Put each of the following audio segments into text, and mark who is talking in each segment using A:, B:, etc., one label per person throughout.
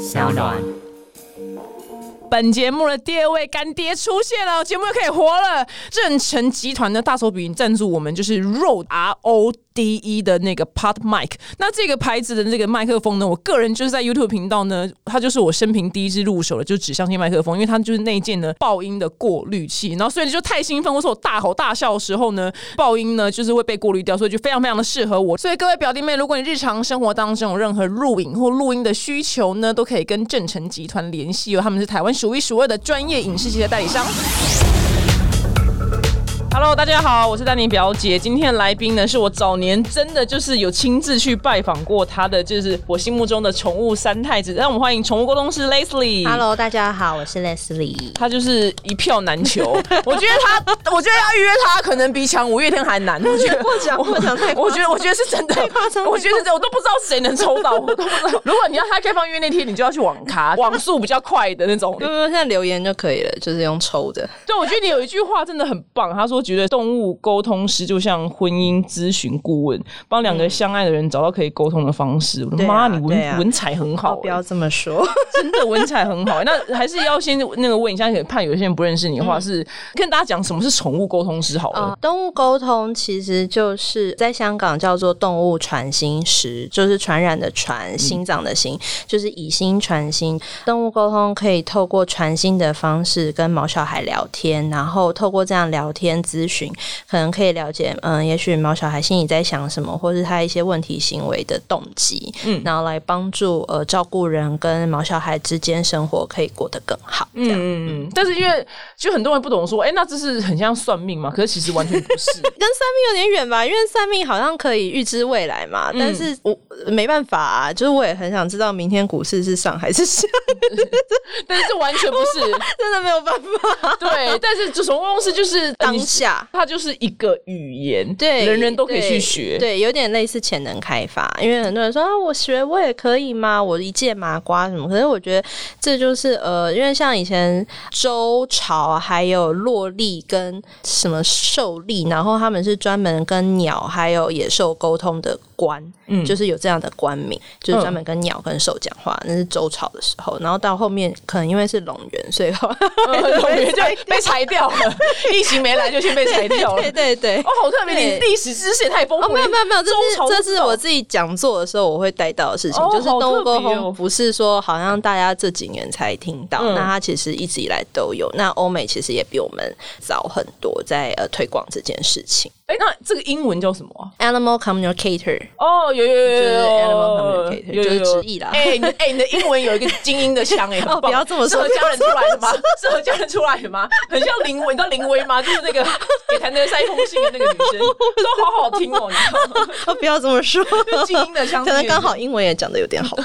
A: 小暖。
B: 本节目的第二位干爹出现了，节目又可以活了。正成集团的大手笔赞助我们，就是 Rode R O D E 的那个 Pod Mic。那这个牌子的这个麦克风呢，我个人就是在 YouTube 频道呢，它就是我生平第一支入手的，就是指向性麦克风，因为它就是内建的爆音的过滤器。然后所以就太兴奋，或是我大吼大笑的时候呢，爆音呢就是会被过滤掉，所以就非常非常的适合我。所以各位表弟妹，如果你日常生活当中有任何录影或录音的需求呢，都可以跟正成集团联系哦，他们是台湾数一数二的专业影视系的代理商。Hello，大家好，我是丹尼表姐。今天的来宾呢，是我早年真的就是有亲自去拜访过他的，就是我心目中的宠物三太子。让我们欢迎宠物沟通师 Leslie。
C: Hello，大家好，我是 Leslie。
B: 他就是一票难求。我觉得他，我觉得要约他可能比抢五月天还难。我觉得
C: 过奖过奖太
B: 我觉得我觉得是真的，我觉得是真的，我都不知道谁能抽到，我都不知道。如果你要他开放约那天，你就要去网咖，网速比较快的那种。
C: 不不，现在留言就可以了，就是用抽的。
B: 对，我觉得你有一句话真的很棒，他说觉得动物沟通师就像婚姻咨询顾问，帮两个相爱的人找到可以沟通的方式。我的妈，你文
C: 啊
B: 文采很好
C: 哦，不要
B: 欸，
C: 这么说。
B: 真的文采很好欸。那还是要先那个问一下，怕有些人不认识你的话，是跟大家讲什么是宠物沟通师好了
C: 呃。动物沟通其实就是在香港叫做动物传心师，就是传染的传，心脏的心，就是以心传心。动物沟通可以透过传心的方式跟毛小孩聊天，然后透过这样聊天咨询，可能可以了解，嗯，也许毛小孩心里在想什么，或是他一些问题行为的动机，嗯，然后来帮助呃照顾人跟毛小孩之间生活可以过得更好。
B: 嗯嗯嗯，但是因为就很多人不懂说，哎、那这是很像算命嘛？可是其实完全不是。
C: 跟算命有点远吧，因为算命好像可以预知未来嘛，但是我没办法啊，就是我也很想知道明天股市是上还是下，
B: 但是这完全不是。
C: 真的没有办法。
B: 对，但是这宠物公司就是
C: 当
B: 你
C: 下
B: 它就是一个语言，
C: 对，
B: 人人都可以去
C: 对
B: 学。
C: 对，有点类似潜能开发，因为很多人说啊，我学我也可以吗？我一介麻瓜什么？可是我觉得这就是呃，因为像以前周朝还有洛丽跟什么兽力，然后他们是专门跟鸟还有野兽沟通的官，
B: 嗯
C: 就是有这样的官名，就是专门跟鸟跟兽讲话，那是周朝的时候。然后到后面可能因为是龙源，所以
B: 龙源就 被裁掉了，疫情没来就先被裁掉了。
C: 对对对。
B: 哦，好特别！你历史知识也太丰
C: 哦，
B: 富了。
C: 没有没有没有，这是这是我自己讲座的时候我会带到的事情，
B: 哦
C: 就是动物沟
B: 好特别哦
C: 通不是说好像大家这几年才听到，
B: 嗯
C: 那它其实一直以来都有。那欧美其实也比我们早很多在呃推广这件事情。
B: 哎、那这个英文叫什么啊
C: ？Animal communicator
B: 哦，有有有有有
C: animal communicator，就是直译啦
B: 哎、你的哎、你的英文有一个精英的腔哎、很
C: 哦
B: 棒
C: 不要这么说
B: 适合家人出来的吗？适合家人出来的吗？很像林威，你知道林威吗？就是那个 给谭德塞封信的那个女生，都好好听哦，你知道吗？
C: 哦，不要这么说，
B: 精英的腔，
C: 可能刚好英文也讲的有点好吧。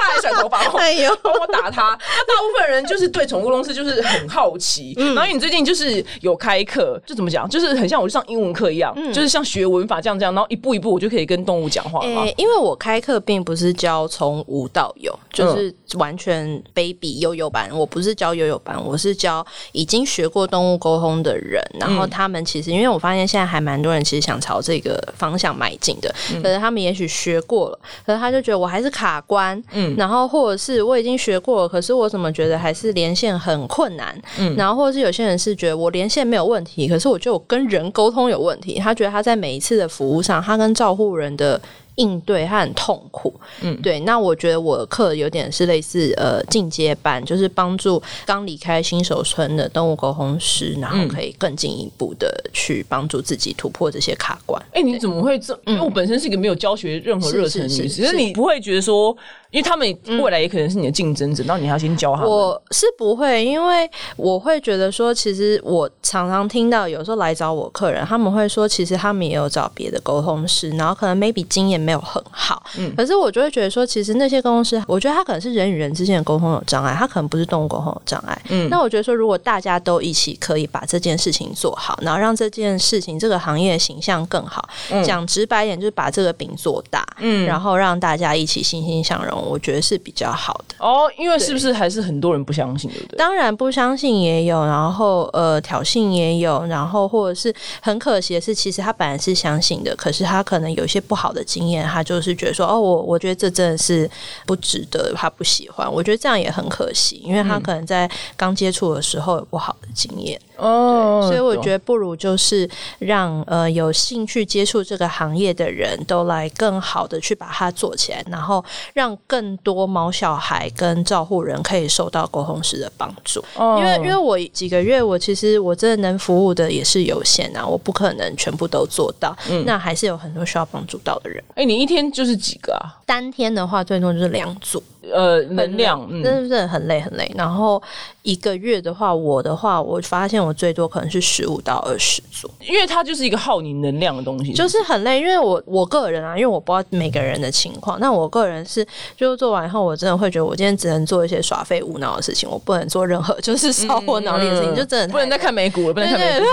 B: 他还甩头发，
C: 哎呦，
B: 帮我打他。那大部分人就是对宠物公司就是很好奇，
C: 嗯
B: 然后你最近就是有开课，就怎么讲，就是很像我去上英文课一样，
C: 嗯。
B: 就是像学文法这样这样，然后一步一步我就可以跟动物讲话
C: 因为我开课并不是教从无到有，就是完全 baby 悠悠班。我不是教悠悠班，我是教已经学过动物沟通的人。然后他们其实，因为我发现现在还蛮多人其实想朝这个方向迈进的，可是他们也许学过了，可是他就觉得我还是卡关，嗯，然后或者是我已经学过了，可是我怎么觉得还是连线很困难，嗯，然后或者是有些人是觉得我连线没有问题，可是我觉得我跟人沟通有问题，他觉得他在每一次的服务上，他跟照护人的。应对他很痛苦，嗯，对。那我觉得我的课有点是类似呃进阶班，就是帮助刚离开新手村的动物沟通师，然后可以更进一步的去帮助自己突破这些卡关。
B: 哎、你怎么会这？因为我本身是一个没有教学任何热忱的女子，
C: 是是是
B: 可是你不会觉得说，因为他们未来也可能是你的竞争者，然后你还要先教他们。
C: 我是不会，因为我会觉得说，其实我常常听到有时候来找我客人，他们会说，其实他们也有找别的沟通师，然后可能 maybe 经验没有很好，嗯可是我就会觉得说，其实那些公司，我觉得他可能是人与人之间的沟通有障碍，他可能不是动物沟通有障碍。嗯，那我觉得说，如果大家都一起可以把这件事情做好，然后让这件事情这个行业的形象更好，讲直白一点，就是把这个饼做大，嗯，然后让大家一起欣欣向荣，我觉得是比较好的。
B: 哦，因为是不是还是很多人不相信，对不对？
C: 当然不相信也有，然后呃挑衅也有，然后或者是很可惜的是，其实他本来是相信的，可是他可能有一些不好的经验验，他就是觉得说，哦，我我觉得这真的是不值得，他不喜欢。我觉得这样也很可惜，因为他可能在刚接触的时候有不好的经验。
B: 哦，
C: 所以我觉得不如就是让呃有兴趣接触这个行业的人都来更好的去把它做起来，然后让更多毛小孩跟照护人可以受到沟通师的帮助。
B: 哦
C: 因为因为我几个月，我其实我真的能服务的也是有限啊，我不可能全部都做到，那还是有很多需要帮助到的人。
B: 哎、你一天就是几个啊？
C: 单天的话，最多就是两组，
B: 呃，能量，嗯，
C: 真的是很累很累。然后一个月的话，我的话，我发现我最多可能是十五到二十组。
B: 因为它就是一个耗你能量的东西，
C: 就是很累，因为我我个人啊，因为我不知道每个人的情况，那我个人是，就是做完以后，我真的会觉得我今天只能做一些耍废无脑的事情，我不能做任何就是烧我脑力的事情，就真的
B: 不能再看美股了，不能看美
C: 对
B: 股。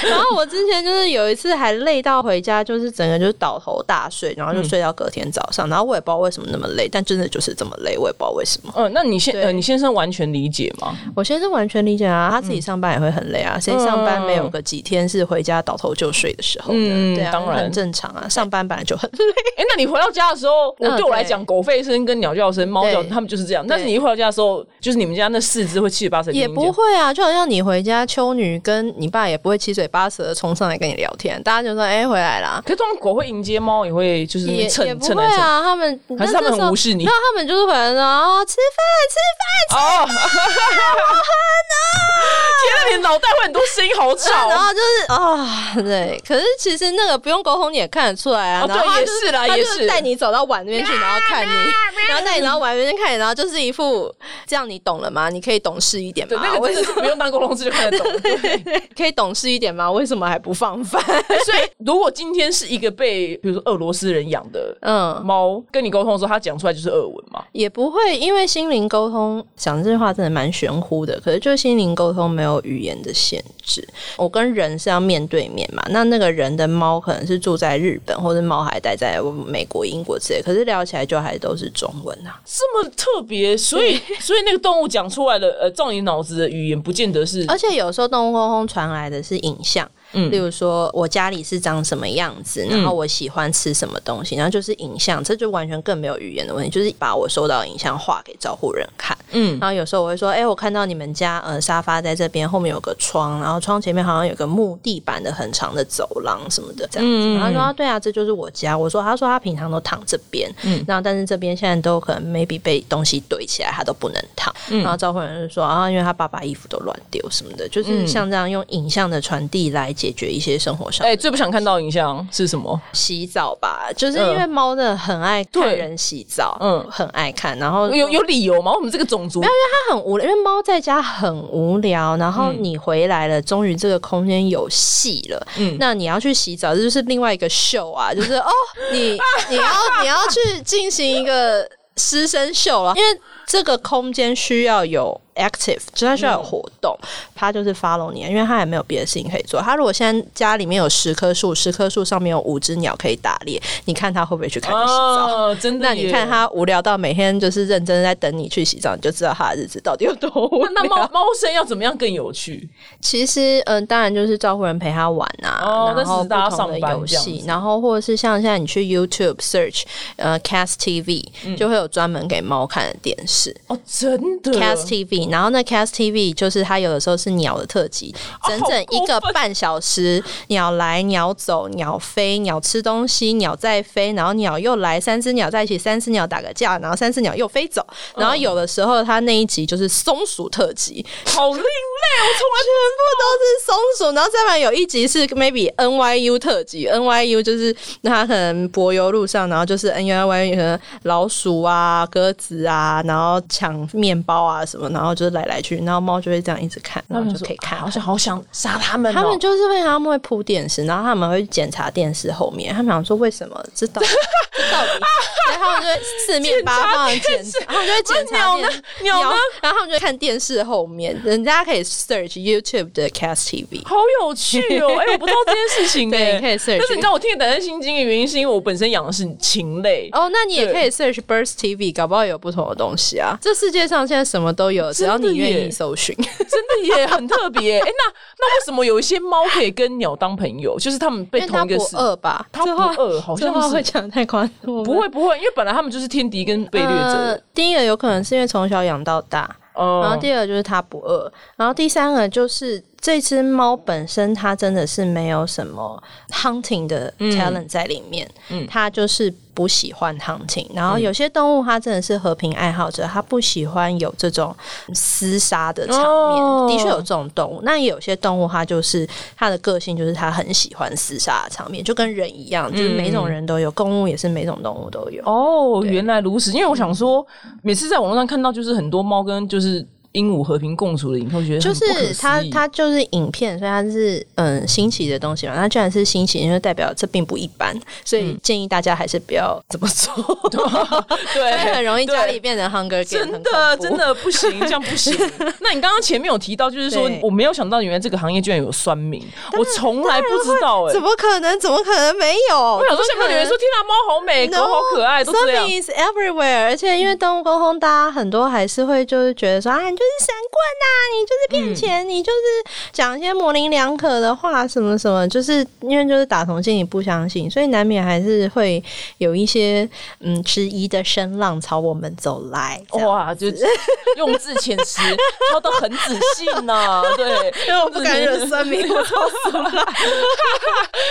C: 对，然后我之前就是有一次还累到回家，就是整个就是倒头大睡，然后就睡到隔天早上，然后我也不知道为什么那么累，但真的就是这么累，我也不知道为什么。
B: 嗯，那你先呃，你先生完全理解吗？
C: 我先生完全理解啊，他自己上班也会很累啊，谁上班没有个几天是回家倒头就睡的时候呢？
B: 嗯
C: 对啊，
B: 当然
C: 很正常啊，上班本来就很累。
B: 哎、那你回到家的时候，我
C: 嗯
B: 对我来讲，狗吠声跟鸟叫声、猫叫，
C: 对
B: 它们就是这样。但是你一回到家的时候，就是你们家那四只会七嘴八舌
C: 也不会啊，就好像你回家，秋女跟你爸也不会七嘴八舌的冲上来跟你聊天，大家就说：“哎、回来啦。
B: 可是通常狗会迎接猫，也会就是
C: 也”
B: 蹭蹭来蹭。
C: 会啊，他们
B: 还是他们很无视你
C: 那他们就是回来说：“哦，吃饭吃饭
B: 哦，天哪，你脑袋会很多声音，好
C: 吵。”然。后就是啊、对。可是其实那个不用沟通，你也看得出来啊。
B: 哦
C: 然后
B: 也是啦也
C: 是带你走到碗那边去，然后看你，然后带你到碗那边看你，然后就是一副这样，你懂了吗？你可以懂事一点
B: 对，
C: 吗？
B: 那个
C: 为什么
B: 真的是不用当沟通师就看得懂。对
C: 可以懂事一点吗？为什么还不放饭？
B: 所以，如果今天是一个被比如说俄罗斯人养的
C: 嗯。
B: 猫跟你沟通的时候，它讲出来就是俄文嘛？
C: 也不会，因为心灵沟通讲这句话真的蛮玄乎的。可是就心灵沟通没有语言的限制，我跟人是要面对面嘛。那那个人的猫可能是住在日本，或者猫还待在美国、英国之类，可是聊起来就还都是中文啊。
B: 这么特别，所以 所以那个动物讲出来的呃，照你脑子的语言，不见得是
C: 而且有时候动物沟通传来的是影像。
B: 嗯
C: 例如说，我家里是长什么样子，然后我喜欢吃什么东西，然后就是影像，这就完全更没有语言的问题，就是把我收到的影像画给照护人看。
B: 嗯
C: 然后有时候我会说，哎、我看到你们家呃沙发在这边，后面有个窗，然后窗前面好像有个木地板的很长的走廊什么的这样子。
B: 嗯
C: 然后他说、啊对啊，这就是我家。我说，他说他平常都躺这边，嗯，然后但是这边现在都可能 maybe 被东西堆起来，他都不能躺。然后照顾人就说啊，因为他爸爸衣服都乱丢什么的，就是像这样用影像的传递来解决一些生活上
B: 哎、
C: 的
B: 最不想看到的影像是什么？
C: 洗澡吧，就是因为猫真的很爱看人洗澡，
B: 嗯。
C: 嗯，很爱看，然后
B: 有有理由吗？我们这个种族。
C: 因为它很无聊，因为猫在家很无聊，然后你回来了，终于这个空间有戏了，
B: 嗯。
C: 那你要去洗澡，这就是另外一个秀啊，就是哦，你你要你要去进行一个师生秀了，因为这个空间需要有 active，就是它需要有活动，它就是 follow 你，因为它也没有别的事情可以做。它如果现在家里面有十棵树，十棵树上面有五只鸟可以打猎，你看它会不会去看你洗澡？
B: 哦，真的
C: 那。你看它无聊到每天就是认真在等你去洗澡，你就知道它的日子到底有多无聊。
B: 那猫猫生要怎么样更有趣？
C: 其实，嗯、当然就是照顾人陪它玩啊，
B: 哦
C: 然后不同的
B: 上班
C: 游戏然后或者是像现在你去 YouTube search 呃 Cast TV，、就
B: 嗯
C: 会有专门给猫看的电视。
B: 哦，真的
C: ？Cast TV，然后那 Cast TV 就是它有的时候是鸟的特辑，整整一个半小时，鸟来鸟走，鸟飞，鸟吃东西，鸟在飞，然后鸟又来，三只鸟在一起，三只鸟打个架，然后三只鸟又飞走，然后有的时候它那一集就是松鼠特辑，
B: 好另类，我从来
C: 全部都是松鼠，然后再来有一集是 maybe NYU 特辑，NYU 就是它可能柏油路上，然后就是 NYU 可能老鼠啊、鸽子啊，然后抢面包啊什么，然后就是来来去，然后猫就会这样一直看，然后就可以看
B: 好。想好想杀他们哦。
C: 他们就是会，他们会铺电视，然后他们会检查电视后面，他们想说为什么这到底这到底，然后他们就会四面八方的检查，然后就会检查
B: 鸟鸟呢
C: 然后他们就会看电视后面，人家可以 search YouTube 的 Cast TV。
B: 好有趣哦！哎、我不知道这件事情哎、
C: 对可以 search
B: 但是你知道我听得胆战心惊的原因，是因为我本身养的是禽类。
C: 哦，那你也可以 search Burst TV，搞不好有不同的东西啊。这世界上现在什么都有，只只要你愿意搜寻。
B: 真的也很特别。哎、那那为什么有一些猫可以跟鸟当朋友？就是它们被同一个是
C: 饿吧？
B: 它不饿，好像是
C: 会讲得太宽，
B: 不会不会，因为本来它们就是天敌跟被掠
C: 呃
B: 者。
C: 第一个有可能是因为从小养到大，
B: 哦
C: 然后第二个就是它不饿，然后第三个就是这只猫本身它真的是没有什么 hunting 的 talent 在里面，
B: 嗯
C: 它就是不喜欢 hunting。然后有些动物它真的是和平爱好者，它不喜欢有这种厮杀的场面。
B: 哦
C: 的确有这种动物，那也有些动物它就是它的个性就是它很喜欢厮杀的场面，就跟人一样，就是每种人都有，公物也是每种动物都有。
B: 哦，原来如此。因为我想说，每次在网络上看到就是很多猫跟就是鹦鹉和平共处的影片，我觉得
C: 就是它，它就是影片，所以它是嗯新奇的东西嘛。它既然是新奇，就代表这并不一般，所以建议大家还是不要这么做，
B: 对，
C: 很容易家里变成 Hunger Game，
B: 真的真。的不行，这样不行。那你刚刚前面有提到，就是说我没有想到原来这个行业居然有酸民，我从来不知道哎、
C: 怎么可能？怎么可能没有？
B: 我想说，下面有人说：“天啊，猫好美，狗好可爱，都这样。
C: Something is everywhere，而且因为动物沟通，大家很多还是会就是觉得说啊，你就是神棍呐、你就是骗钱，你就是讲一些模棱两可的话，什么什么，就是因为就是打从心里不相信，所以难免还是会有一些嗯迟疑的声浪朝我们走来。
B: 哇，就用字遣词挑的很仔细呢，对，因为我
C: 不敢惹酸民，我超死了。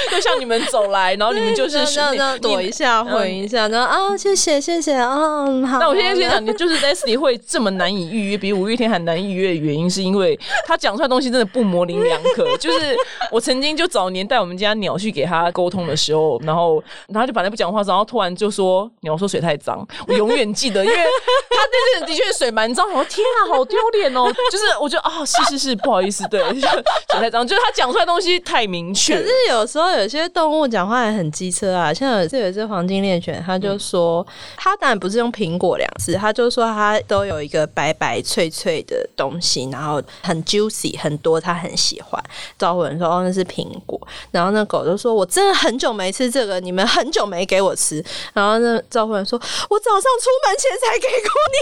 B: 就像你们走来，然后你们就是
C: 那那躲一下，回一下，然后啊，谢谢谢谢啊，嗯好。
B: 那我现在先讲，你就是 Leslie 会这么难以预约，比五月天还难以预约的原因，是因为他讲出来的东西真的不模棱两可。就是我曾经就早年带我们家鸟去给他沟通的时候，然后然后就本来不讲话，然后突然就说鸟说水太脏，我永远记得，因为他那阵的确水蛮脏，我说天啊，好丢脸哦！就是我觉得啊、是是是，不好意思，对，就水太脏，就是他讲出来的东西太明确。
C: 可是有时候有些动物讲话也很机车啊，像有一次有一只黄金猎犬，他就说，他当然不是用苹果两字，它就说他都有一个白白脆脆的东西，然后很 juicy 很多，他很喜欢。招呼人说哦那是苹果，然后那狗就说我真的很久没吃这个，你们很久没给我吃。然后那招呼人说，我早上出门前才给过你。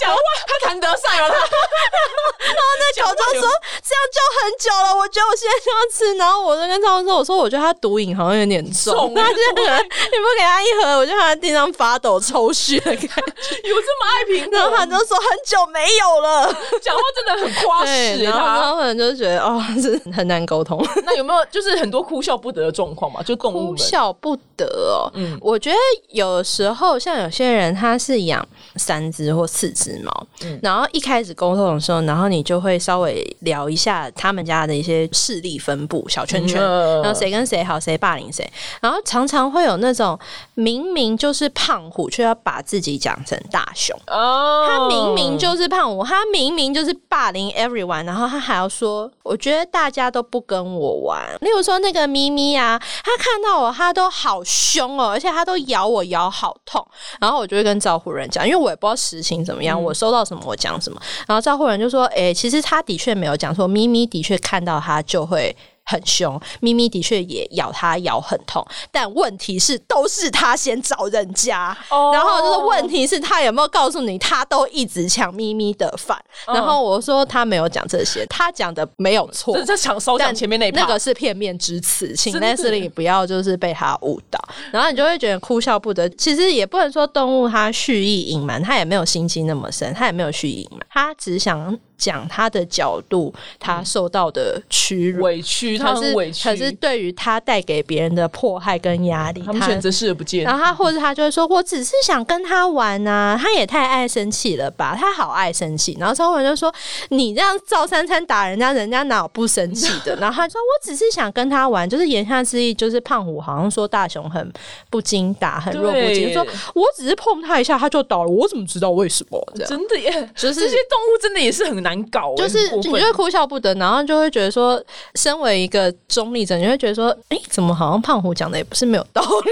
B: 讲话他谈得上了，他
C: 那狗就说这样就很久了，我觉得我现在就要吃。然后我就跟他们说，我说我觉得他毒瘾好像有点重，
B: 重
C: 他就可能你不给他一盒，我就看他地上发抖抽血的感觉。
B: 有这么爱苹果，
C: 然后他就说很久没有了，
B: 讲话真的很夸
C: 对，
B: 饰、欸，
C: 然后
B: 他。
C: 他们就觉得哦，是很难沟通，
B: 那有没有就是很多哭笑不得的状况嘛？就动物
C: 哭，笑不得哦。
B: 嗯
C: 我觉得有时候像有些人他是养三只或四只猫，
B: 嗯
C: 然后一开始沟通的时候，然后你就会稍微聊一下他们家的一些势力分布小圈圈，
B: 嗯
C: 然后谁跟谁好，谁霸凌谁，然后常常会有那种明明就是胖虎，却要把自己讲成大熊。
B: 哦，
C: 他明明就是胖我，他明明就是霸凌 everyone，然后他还要说，我觉得大家都不跟我玩。例如说那个咪咪啊，他看到我，他都好凶哦，而且他都咬我，咬好痛。然后我就会跟招呼人讲，因为我也不知道实情怎么样，我收到什么我讲什么。然后招呼人就说，诶、其实他的确没有讲错，咪咪的确看到他就会。很凶，咪咪的确也咬他，咬很痛，但问题是都是他先找人家，
B: 哦
C: 然后就是问题是他有没有告诉你，他都一直抢咪咪的饭。
B: 嗯
C: 然后我说他没有讲这些，他讲的没有错
B: 这。在抢收讲
C: 但
B: 前面那
C: 那个是片面之词，请
B: 真的
C: Leslie 不要就是被他误导，然后你就会觉得哭笑不得。其实也不能说动物它蓄意隐瞒，它也没有心机那么深，它也没有蓄意隐瞒，它只想讲他的角度，他受到的屈辱。
B: 委屈，他
C: 是
B: 很委屈，
C: 可是对于他带给别人的迫害跟压力，
B: 他们选择视而不见。
C: 然后他或者他就会说：“我只是想跟他玩呐、他也太爱生气了吧？他好爱生气。”然后张文就说：“你这样照三餐打人家，人家哪有不生气的？”然后他说：“我只是想跟他玩，就是言下之意就是胖虎好像说大雄很不经打，很弱不禁，
B: 对
C: 说我只是碰他一下他就倒了，我怎么知道为什么？这样。”
B: 真的耶，
C: 就是
B: 这些动物真的也是很难搞耶，
C: 就是你就会哭笑不得，然后就会觉得说，身为一个中立者，你会觉得说，哎、怎么好像胖虎讲的也不是没有道理，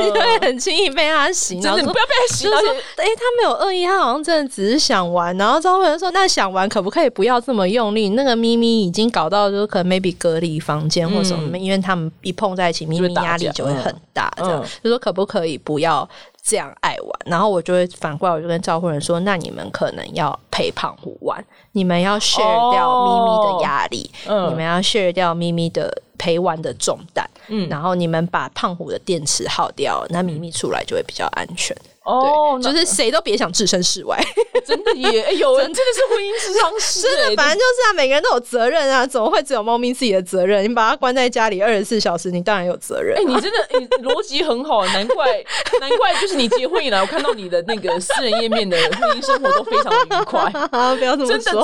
C: 你就会很轻易被他洗脑。
B: 真的，你不要被他洗脑。
C: 就是说，哎、他没有恶意，他好像真的只是想玩。然后张慧仁说，那想玩可不可以不要这么用力？那个咪咪已经搞到就是可能 maybe 隔离房间或什么，因为他们一碰在一起，咪咪压力就会很大。这样、
B: 嗯
C: 就说可不可以不要这样爱玩，然后我就会反过来，我就跟照顾人说，那你们可能要陪胖虎玩，你们要 share 掉咪咪的压力，
B: 嗯
C: 你们要 share 掉咪咪的陪玩的重担，
B: 嗯
C: 然后你们把胖虎的电池耗掉，那咪咪出来就会比较安全。
B: 哦，
C: 就是谁都别想置身事外。
B: 真的也，哎有人真的是婚姻智商师，
C: 真的，
B: 哎
C: 反正就是啊，每个人都有责任啊，怎么会只有猫咪自己的责任？你把它关在家里二十四小时，你当然有责任
B: 哎、。你真的你逻辑很好，难怪难怪就是你结婚以来，我看到你的那个私人页面的婚姻生活都非常的愉快。
C: 啊，不要这么
B: 真的，真。的，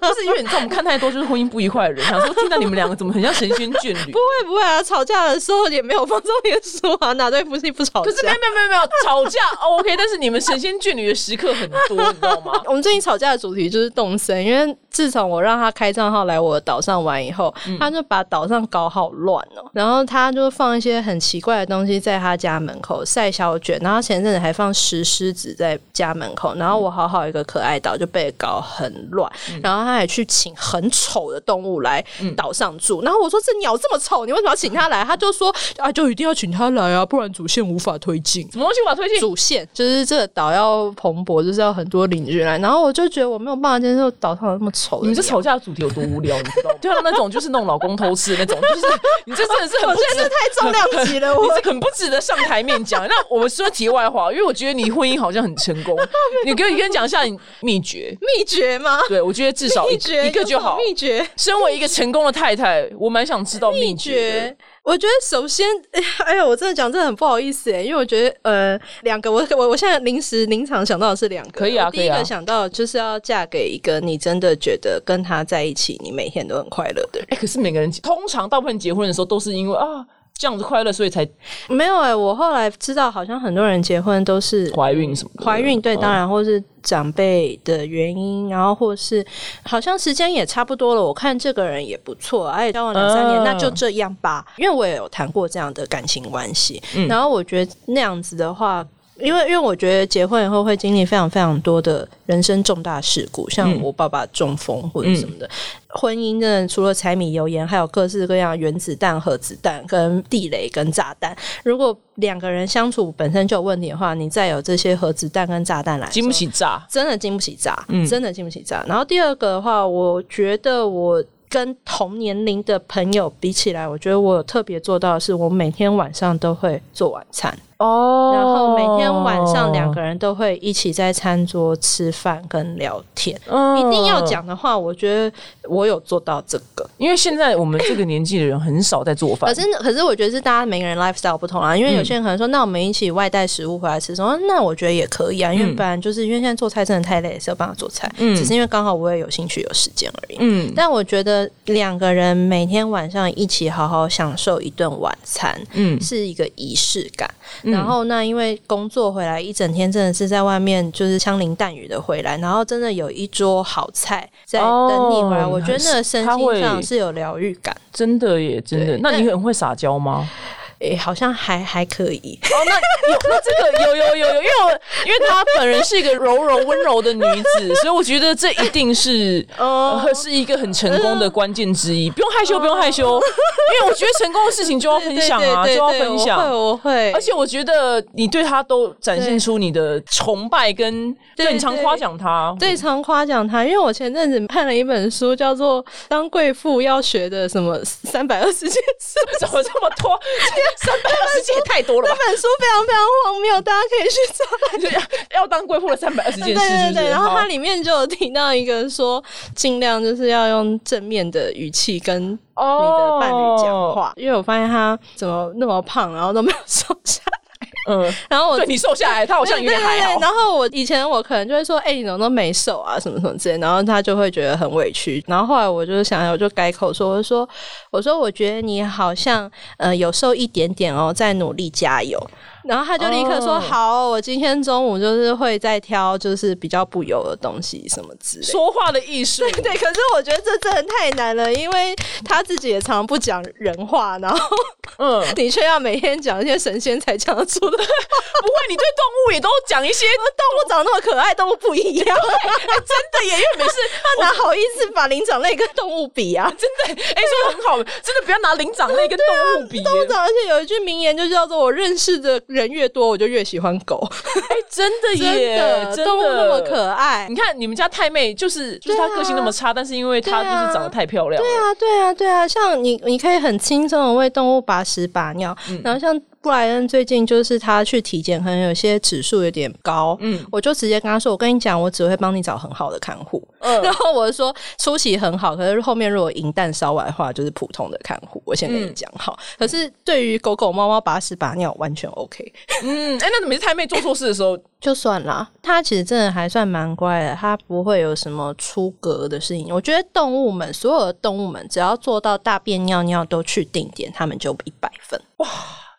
B: 不是不是，因为你知道我们看太多就是婚姻不愉快的人，想说听到你们两个怎么很像神仙眷侣
C: 不。会不会啊，吵架的时候也没有放纵脸书啊，哪对夫妻不吵架？
B: 可是没有没有没有吵架 OK，但是你们神仙眷侣的时刻很多，你知道吗？
C: 我们最近吵架的主题就是动森，因为自从我让他开账号来我的岛上玩以后，
B: 嗯
C: 他就把岛上搞好乱哦，然后他就放一些很奇怪的东西在他家门口晒小卷，然后前阵子还放石狮子在家门口，然后我好好一个可爱岛就被搞很乱，
B: 嗯
C: 然后他还去请很丑的动物来岛上住，然后我说这鸟这么丑，你为什么要请他来？他就说啊，就一定要请他来啊，不然主线无法推进。
B: 什么东西无法推进？
C: 主线就是这个岛要蓬勃，就是要很多邻居来，然后我就觉得我没有办法接受岛上有那么丑。
B: 你们这吵架的主题有多无聊，你知道吗？就像那种就是那种老公偷吃的那种，就是你这真的是很不值
C: 我觉得太重量级了，我
B: 很不值得上台面讲。那我们说题外话，因为我觉得你婚姻好像很成功，你跟你跟讲一下你秘诀。
C: 秘诀吗？
B: 对，我觉得至少一个就好。
C: 秘诀。
B: 身为一个成功的太太，我蛮想知道秘。
C: 诀，我觉得首先，哎呀，我真的讲这很不好意思哎，因为我觉得呃，两个，我我我现在临时临场想到的是两个，
B: 可以啊
C: 第一个想到就是要嫁给一个你真的觉得跟他在一起，你每天都很快乐的人。
B: 哎、可是每个人通常大部分结婚的时候都是因为啊这样子快乐，所以才
C: 没有哎，我后来知道，好像很多人结婚都是
B: 怀孕什么的。
C: 怀孕对，
B: 嗯
C: 当然或是长辈的原因，然后或是好像时间也差不多了，我看这个人也不错，哎交往两三年，
B: 嗯
C: 那就这样吧。因为我也有谈过这样的感情关系，
B: 嗯
C: 然后我觉得那样子的话。因为，因为我觉得结婚以后会经历非常非常多的人生重大事故，像
B: 嗯
C: 我爸爸中风或者什么的。婚姻真的除了柴米油盐，还有各式各样原子弹、核子弹、跟地雷、跟炸弹。如果两个人相处本身就有问题的话，你再有这些核子弹跟炸弹来，
B: 经不，起炸。
C: 真的经不起炸，
B: 嗯
C: 真的经不起炸。然后第二个的话，我觉得我。跟同年龄的朋友比起来，我觉得我有特别做到的是，我每天晚上都会做晚餐，
B: 哦
C: 然后每天晚上两个人都会一起在餐桌吃饭跟聊天。
B: 嗯
C: 一定要，讲的话，我觉得我有做到这个。
B: 因为现在我们这个年纪的人很少在做饭
C: 可。是，可是我觉得是大家每个人 lifestyle 不同啊，因为有些人可能说，那我们一起外带食物回来吃说？那我觉得也可以啊，因为
B: 嗯
C: 不然就是因为现在做菜真的太累，是有办法做菜，
B: 嗯
C: 只是因为刚好我也有兴趣有时间而已。
B: 嗯
C: 但我觉得两个人每天晚上一起好好享受一顿晚餐，
B: 嗯
C: 是一个仪式感。然后那因为工作回来一整天，真的是在外面就是枪林弹雨的回来，然后真的有一桌好菜在等你回来，
B: 哦
C: 我觉得那个身心上是有疗愈感。
B: 真的耶，真的。那你很会撒娇吗？
C: 诶、好像还还可以。
B: 哦，那有那这个有有有有，因为我因为她本人是一个柔柔温柔的女子，所以我觉得这一定是
C: 哦
B: 呃是一个很成功的关键之一。不用害羞，不用害羞，因为我觉得成功的事情就要分享啊，就要分享。
C: 我会，我会
B: 而且我觉得你对她都展现出你的崇拜跟，
C: 对
B: 对你常夸奖她，
C: 最常夸奖她，因为我前阵子看了一本书，叫做《当贵妇要学的什么三百二十件事》。
B: 怎么这么多？三百二十件也太多了吧？
C: 这本书非常非常荒谬，大家可以去找
B: 要 要当贵妇的三百二十件
C: 对
B: 事，是是？
C: 对对，然后它里面就有提到一个说，尽量就是要用正面的语气跟你的伴侣讲话，因为我发现他怎么那么胖，然后都没有瘦下来。
B: 嗯，
C: 然后我
B: 对你瘦下来，他好像有点还好
C: 对对对。然后我以前我可能就会说，哎、你怎么都没瘦啊，什么什么之类，然后他就会觉得很委屈。然后后来我就想，我就改口说，我说，我说，我觉得你好像呃有瘦一点点哦，在努力加油。然后他就立刻说：“
B: 哦
C: 好，我今天中午就是会再挑，就是比较不油的东西什么之类。”
B: 说话的艺术，
C: 对，可是我觉得这真的太难了，因为他自己也常常不讲人话，然后
B: 嗯，
C: 你却要每天讲一些神仙才讲得出的
B: 不会，你对动物也都讲一些
C: 动物长那么可爱，动物不一样，
B: 哎真的耶，因为每次
C: 他哪好意思把灵长类跟动物比啊？
B: 真的，哎、说的很好，真的不要拿灵长类跟动物比耶。
C: 动物长，而且有一句名言就叫做“我认识的人越多，我就越喜欢狗。
B: 哎，真的耶，真的
C: 动物那么可爱。
B: 你看你们家太妹，就是就是她个性那么差，但是因为她就是长得太漂亮。
C: 对啊，对啊，对啊。像你，你可以很轻松的为动物把屎把尿，然后像。布莱恩最近就是他去体检，可能有些指数有点高，嗯，我就直接跟他说：“我跟你讲，我只会帮你找很好的看护。”嗯，然后我说出席很好，可是后面如果银弹烧完的话，就是普通的看护。我先跟你讲好。可是对于狗狗、猫猫把屎把尿完全 OK。
B: 嗯，哎，那每次太妹做错事的时候
C: 就算了。他其实真的还算蛮乖的，他不会有什么出格的事情。我觉得动物们，所有的动物们，只要做到大便尿尿都去定点，他们就一百分。哇！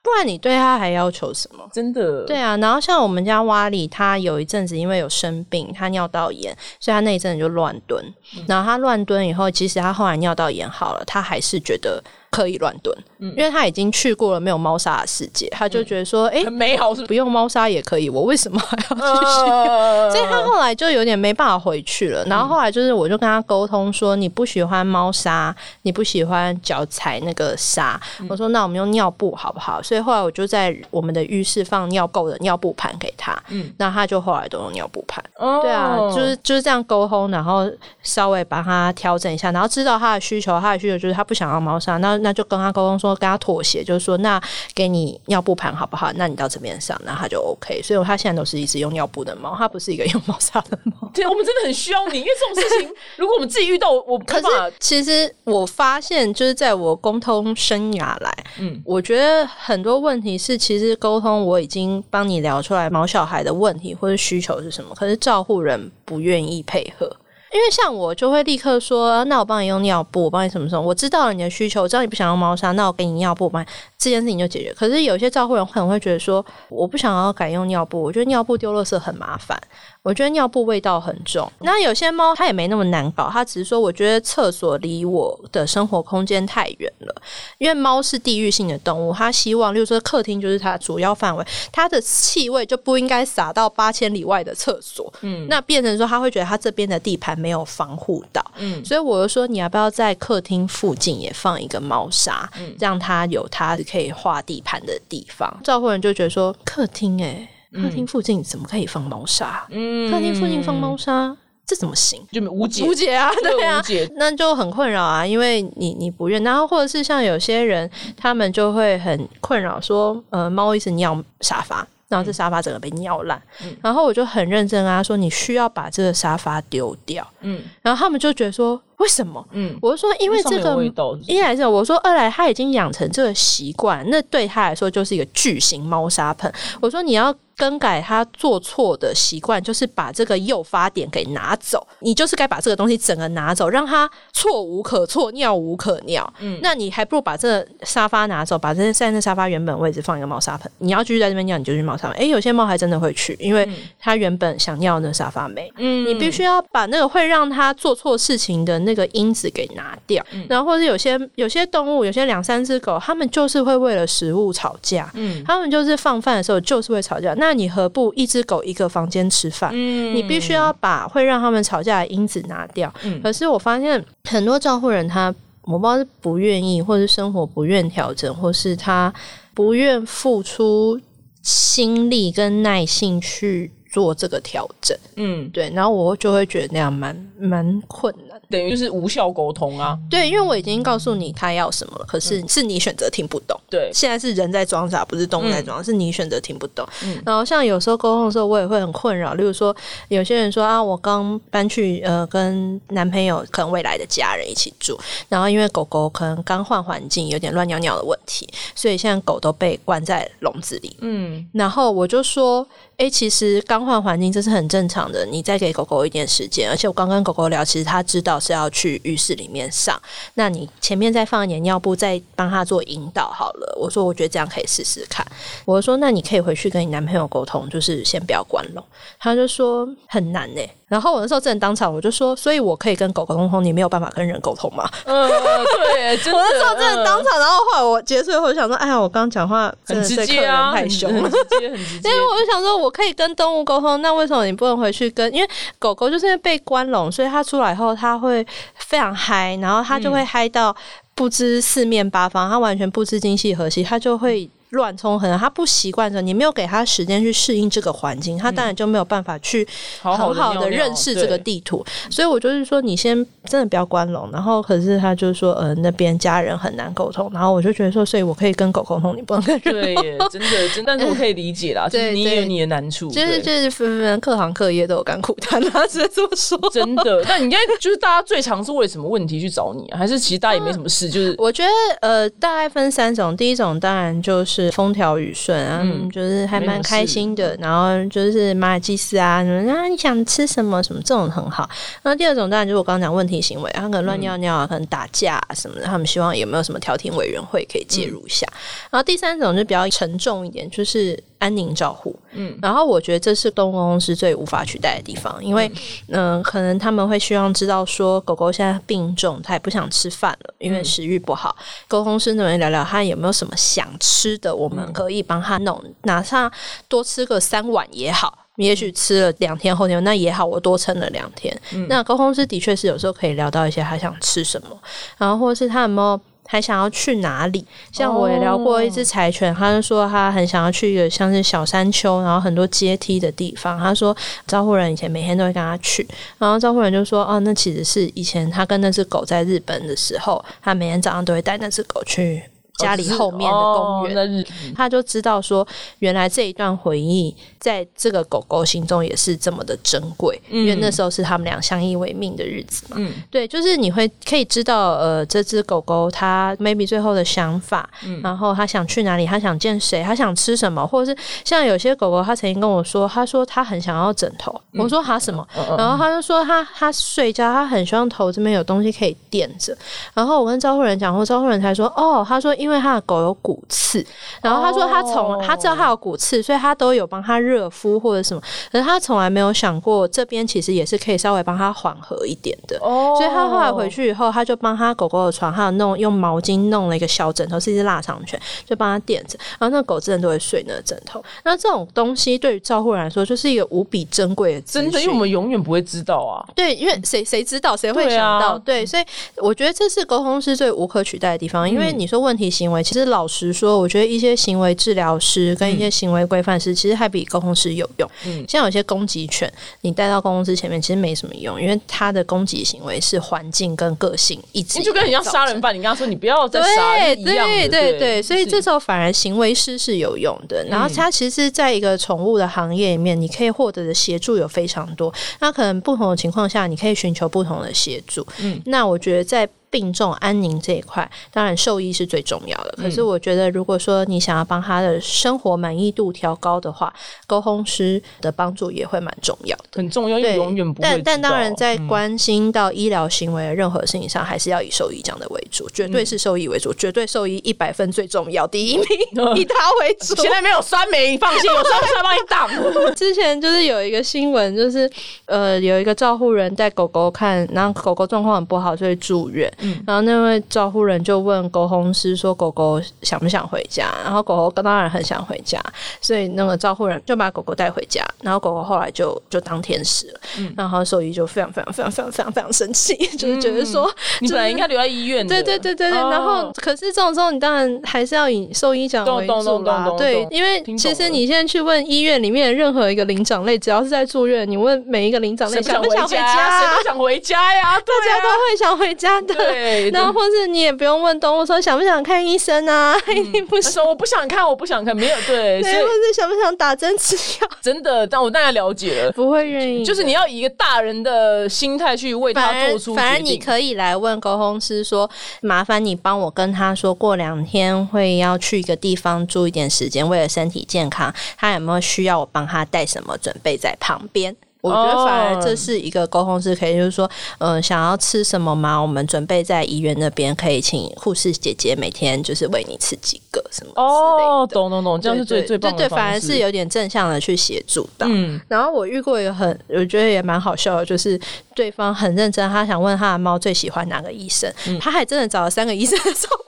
C: 不然你对他还要求什么？
B: 真的？
C: 对啊，然后像我们家瓦里，他有一阵子因为有生病，他尿道炎，所以他那一阵子就乱蹲。然后他乱蹲以后，其实他后来尿道炎好了，他还是觉得。可以乱蹲，因为他已经去过了没有猫砂的世界，他就觉得说，哎，
B: 很美好，是
C: 不用猫砂也可以，我为什么还要继续？所以他后来就有点没办法回去了。然后后来就是，我就跟他沟通说，你不喜欢猫砂，你不喜欢脚踩那个沙，我说那我们用尿布好不好？所以后来我就在我们的浴室放尿垢的尿布盘给他，嗯，那他就后来都用尿布盘。对啊，就是就是这样沟通，然后稍微把他调整一下，然后知道他的需求，他的需求就是他不想要猫砂，那。那就跟他沟通说，跟他妥协，就是说，那给你尿布盘好不好？那你到这边上，那他就 OK。所以他现在都是一直用尿布的猫，他不是一个用猫砂的猫。
B: 对，我们真的很需要你，因为这种事情，如果我们自己遇到，我可
C: 是其实我发现，就是在我沟通生涯来，嗯，我觉得很多问题是，其实沟通我已经帮你聊出来，毛小孩的问题或者需求是什么，可是照护人不愿意配合。因为像我就会立刻说，那我帮你用尿布，我帮你什么什么，我知道了你的需求，我知道你不想用猫砂，那我给你尿布，帮这件事情就解决。可是有些照顾人可能会觉得说，我不想要改用尿布，我觉得尿布丢垃圾很麻烦。我觉得尿布味道很重。那有些猫它也没那么难搞，它只是说我觉得厕所离我的生活空间太远了。因为猫是地域性的动物，它希望，例如说客厅就是它的主要范围，它的气味就不应该洒到八千里外的厕所。嗯，那变成说它会觉得它这边的地盘没有防护到。嗯，所以我就说你要不要在客厅附近也放一个猫砂，让它有它可以画地盘的地方。赵夫人就觉得说客厅哎。客厅附近怎么可以放猫砂？嗯，客厅附近放猫砂，这怎么行？
B: 就无解，
C: 无解啊！对啊，那就很困扰啊，因为你你不愿，然后或者是像有些人，他们就会很困扰，说呃，猫一直尿沙发，然后这沙发整个被尿烂，然后我就很认真啊，说你需要把这个沙发丢掉。嗯，然后他们就觉得说。为什么？嗯，我是说，因为这个一来是我说，二来他已经养成这个习惯，那对他来说就是一个巨型猫砂盆。我说你要更改他做错的习惯，就是把这个诱发点给拿走，你就是该把这个东西整个拿走，让他错无可错，尿无可尿。嗯，那你还不如把这沙发拿走，把这在那沙发原本位置放一个猫砂盆。你要继续在这边尿，你就去猫砂盆。哎，有些猫还真的会去，因为它原本想尿那沙发没。嗯，你必须要把那个会让他做错事情的。那个因子给拿掉，然后或者有些有些动物，有些两三只狗，它们就是会为了食物吵架。嗯，它们就是放饭的时候就是会吵架。那你何不一只狗一个房间吃饭？嗯，你必须要把会让他们吵架的因子拿掉。嗯，可是我发现很多照顾人，他我不知道是不愿意，或是生活不愿调整，或是他不愿付出心力跟耐性去做这个调整。嗯，对，然后我就会觉得那样蛮蛮困难。
B: 等于就是无效沟通啊！
C: 对，因为我已经告诉你他要什么了，可是是你选择听不懂。
B: 对，
C: 现在是人在装傻，不是动物在装，是你选择听不懂。然后像有时候沟通的时候，我也会很困扰。例如说，有些人说啊，我刚搬去呃跟男朋友可能未来的家人一起住，然后因为狗狗可能刚换环境，有点乱尿尿的问题，所以现在狗都被关在笼子里。嗯，然后我就说，哎，其实刚换环境这是很正常的，你再给狗狗一点时间。而且我刚跟狗狗聊，其实它知道。是要去浴室里面上，那你前面再放一点尿布，再帮他做引导好了。我说，我觉得这样可以试试看。我说，那你可以回去跟你男朋友沟通，就是先不要关笼。他就说很难呢。然后我那时候真的当场我就说，所以我可以跟狗狗沟通，你没有办法跟人沟通吗？
B: 嗯，对，
C: 我那时候真的当场，然后后来我结束以后想说，哎呀，我刚刚讲话
B: 很直接啊，
C: 太凶了，
B: 直接很直接。因
C: 为我就想说，我可以跟动物沟通，那为什么你不能回去跟？因为狗狗就是因为被关笼，所以它出来后，它会非常嗨，然后它就会嗨到不知四面八方，它完全不知今夕何夕，它就会。乱冲很，他不习惯的你没有给他时间去适应这个环境，他当然就没有办法去
B: 好好地
C: 很好的认识这个地图。所以我就是说，你先真的不要关笼，然后可是他就说，呃，那边家人很难沟通，然后我就觉得说，所以我可以跟狗沟通，你不能跟人。
B: 对耶，真的真，但是我可以理解啦，就是你也有你的难处，
C: 就是就是分分各行各业都有甘苦谈啊，只能这么说。
B: 真的。那你应该就是大家最常是为什么问题去找你啊？还是其实大家也没什么事，就是
C: 我觉得呃，大概分三种。第一种当然就是风调雨顺啊，
B: 嗯
C: 就是还蛮开心的。然后就是马尔济斯啊，什么啊，你想吃什么什么这种很好。那第二种当然就是我刚刚讲问题行为，他可能乱尿尿啊，可能打架啊什么的，他们希望有没有什么调停委员会可以介入一下。然后第三种就比较沉重一点，就是安宁照护。嗯，然后我觉得这是动物公司最无法取代的地方，因为嗯、呃可能他们会希望知道说狗狗现在病重，它也不想吃饭了，因为食欲不好。沟通师那边聊聊，它有没有什么想吃的，我们可以帮他弄，哪怕多吃个三碗也好。也许吃了两天后天，那也好，我多撑了两天。那沟通师的确是有时候可以聊到一些他想吃什么，然后或者是他有没有还想要去哪里。像我也聊过一只柴犬，他就说他很想要去一个像是小山丘，然后很多阶梯的地方。他说招呼人以前每天都会跟他去，然后招呼人就说哦，那其实是以前他跟那只狗在日本的时候，他每天早上都会带那只狗去家里后面的公园。他就知道说，原来这一段回忆在这个狗狗心中也是这么的珍贵，因为那时候是他们俩相依为命的日子嘛。
B: 嗯。
C: 对，就是你会可以知道，呃，这只狗狗它 maybe 最后的想法，然后它想去哪里，它想见谁，它想吃什么，或者是像有些狗狗，它曾经跟我说，它说它很想要枕头，我说它什么，然后他就说他他睡觉，他很希望头这边有东西可以垫着。然后我跟招呼人讲后，招呼人才说哦，他说因为他的狗有骨刺，然后他说他从、
B: 哦
C: 他知道他有骨刺，所以他都有帮他热敷或者什么，可是他从来没有想过这边其实也是可以稍微帮他缓和一点的。
B: 哦，
C: 所以他后来回去以后，他就帮他狗狗的床，还有弄用毛巾弄了一个小枕头，是一只腊肠犬，就帮他垫着。然后那个狗真的都会睡那个枕头。那这种东西对于照护人来说，就是一个无比珍贵的。
B: 真的，因为我们永远不会知道啊。
C: 对，因为谁谁知道，谁会想到？对，所以我觉得这是沟通师最无可取代的地方。因为
B: 嗯
C: 你说问题行为，其实老实说，我觉得一些行为治疗师跟一些行为规范师，其实还比沟通师有用。
B: 嗯
C: 像有些攻击犬，你带到公共司前面，其实没什么用，因为它的攻击行为是环境跟个性一直
B: 你就跟你要杀人犯，你跟他说你不要再杀，一样的
C: 对对对，所以
B: 是
C: 这时候反而行为师是有用的。然后他其实在一个宠物的行业里面，你可以获得的协助有非常多。那可能不同的情况下，你可以寻求不同的协助。嗯，那我觉得在。病重安宁这一块，当然兽医是最重要的。可是我觉得，如果说你想要帮他的生活满意度调高的话，沟通师的帮助也会蛮重要的。
B: 很重要，因为
C: 对，
B: 永远不会
C: 但但当然，在
B: 嗯
C: 关心到医疗行为的任何事情上，还是要以兽医讲的为主，绝对是兽医为主，绝对兽医一百分最重要，第一名 以他为主。
B: 现在没有酸梅，你放心，我酸梅来帮你挡。
C: 之前就是有一个新闻，就是呃有一个照护人带狗狗看，然后狗狗状况很不好，所以住院。然后那位照护人就问狗红师说：“狗狗想不想回家？”然后狗狗当然很想回家，所以那个照护人就把狗狗带回家。然后狗狗后来就就当天使了。然后兽医就非常非常非常非常非常非常生气，就是觉得说。
B: 你本来应该留在医院的，
C: 对对对对对，
B: 哦
C: 然后可是这种时候，你当然还是要以兽医讲为主啦对，因为其实你现在去问医院里面任何一个灵长类，只要是在住院，你问每一个灵长类想不想回
B: 家呀？谁
C: 啊
B: 不？想回家呀？
C: 大家都会想回家的。
B: 对，
C: 然后或是你也不用问动物说想不想看医生啊，一定不
B: 说我不想看，我不想看，没有对，所
C: 对，或
B: 以
C: 是想不想打针吃药，
B: 真的，但我大概了解了。
C: 不会愿意。
B: 就是你要以一个大人的心态去为他做出
C: 反而
B: 决定。
C: 你可以来问沟通师说，麻烦你帮我跟他说过两天会要去一个地方住一点时间，为了身体健康，他有没有需要我帮他带什么准备在旁边？我觉得反而这是一个沟通是可以，就是说，嗯、想要吃什么吗？我们准备在医院那边可以请护士姐姐每天就是喂你吃几个什么之类的。
B: 哦，懂懂懂，这样是最
C: 对
B: 最棒的
C: 对对，反而是有点正向的去协助到。
B: 嗯，
C: 然后我遇过一个很，我觉得也蛮好笑的，就是对方很认真，他想问他的猫最喜欢哪个医生，他还真的找了三个医生。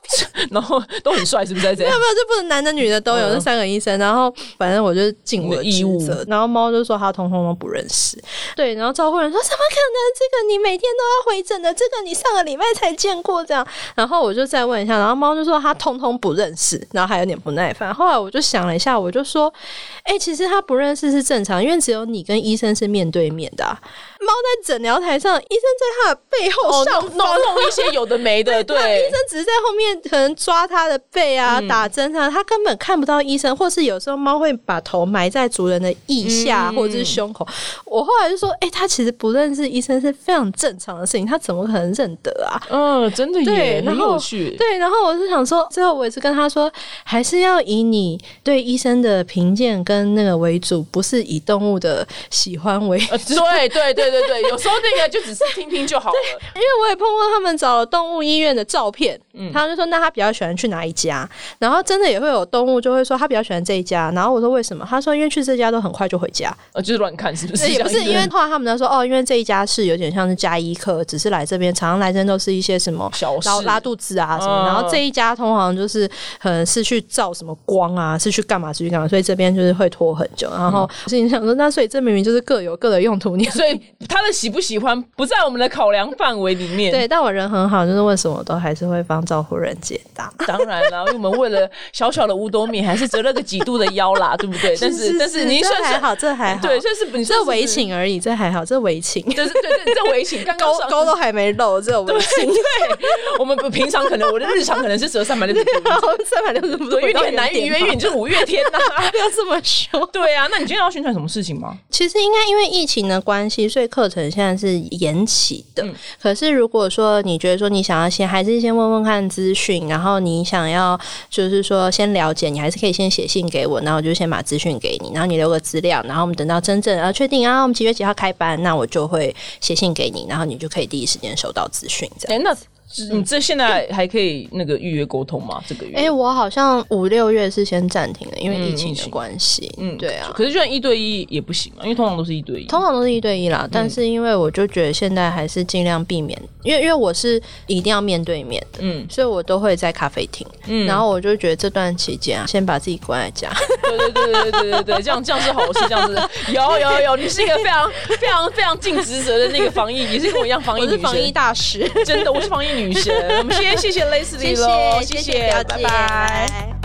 B: 然后都很帅，是不是？这样
C: 没有没有，就不能男的女的都有，
B: 嗯
C: 那三个医生。然后反正我就尽我的
B: 义务
C: 然后猫就说他通通都不认识。对，然后招呼人说怎么可能？这个你每天都要回诊的，这个你上个礼拜才见过这样。然后我就再问一下，然后猫就说他通通不认识，然后还有点不耐烦。后来我就想了一下，我就说，哎、其实他不认识是正常，因为只有你跟医生是面对面的、啊。猫在诊疗台上，医生在他的背后
B: 哦，
C: 上
B: 弄一些有的没的，
C: 对医生，只是在后面可能抓他的背啊、
B: 嗯
C: 打针啊，他根本看不到医生，或是有时候猫会把头埋在主人的腋下、
B: 嗯
C: 或者是胸口。我后来就说，哎、他其实不认识医生是非常正常的事情，他怎么可能认得啊？
B: 嗯，真的
C: 对
B: 耶，很
C: 然后
B: 有趣。
C: 对，然后我就想说，最后我也是跟他说，还是要以你对医生的评鉴跟那个为主，不是以动物的喜欢为。
B: 呃，对对对对对对，有时候那个就只是听听就好了。
C: 因为我也碰过他们找了动物医院的照片，
B: 嗯。
C: 他就说那他比较喜欢去哪一家，然后真的也会有动物就会说他比较喜欢这一家，然后我说为什么？他说因为去这家都很快就回家，
B: 呃，就是乱看，是不是？
C: 也不是因为后来他们在说哦，因为这一家是有点像是加医科，只是来这边常常来这边都是一些什么
B: 小事。
C: 拉拉肚子啊什么，
B: 嗯。
C: 然后这一家通常就是可能是去照什么光啊，是去干嘛是去干嘛，所以这边就是会拖很久。然后我心里想说，那所以这明明就是各有各的用途，你
B: 所以他的喜不喜欢不在我们的考量范围里面。
C: 对，但我人很好，就是问什么都还是会帮照顾人解答。
B: 当然了，因为我们为了小小的五斗米，还是折了个几度的腰啦，对不对？但是但是您算是
C: 还好，这还好，
B: 对，算是你
C: 这围裙，而已，这还好，这围裙，
B: 就是对对，这围情，刚刚 上
C: 沟沟都还没露，这有围裙，
B: 对，我们平常可能我的日常可能是折三百六十度，
C: 三百六十度，
B: 对，因为你很难预约，因为你就是五月天呐。
C: 不要这么凶。
B: 对啊，那你今天要宣传什么事情吗？
C: 其实应该因为疫情的关系，所以课程现在是延期的。
B: 嗯
C: 可是如果说你觉得说你想要先还是先问问看资讯，然后你想要就是说先了解，你还是可以先写信给我，然后我就先把资讯给你，然后你留个资料，然后我们等到真正啊确定啊，我们几月几号开班，那我就会写信给你，然后你就可以第一时间收到资讯。这样。
B: 欸，那你这现在还可以那个预约沟通吗？这个月？
C: 哎、我好像五六月是先暂停了，因为
B: 嗯
C: 疫情的关系。
B: 嗯
C: 对啊。
B: 可是就算一对一也不行啊，因为通常都是一对一。
C: 通常都是一对一啦，但是因为我就觉得现在还是尽量避免，因为因为我是一定要面对面的，
B: 嗯
C: 所以我都会在咖啡厅。
B: 嗯
C: 然后我就觉得这段期间啊，先把自己关在家。
B: 对对对对对对对，这样这样是好事，这样子有有有，你是一个非常非常非常尽职责的那个防疫，也是跟我一样防疫女
C: 我是防疫，大师，
B: 真的，我是防疫女神。我们先谢谢 Leslie 喽，
C: 谢
B: 谢
C: 表姐，
B: 拜拜。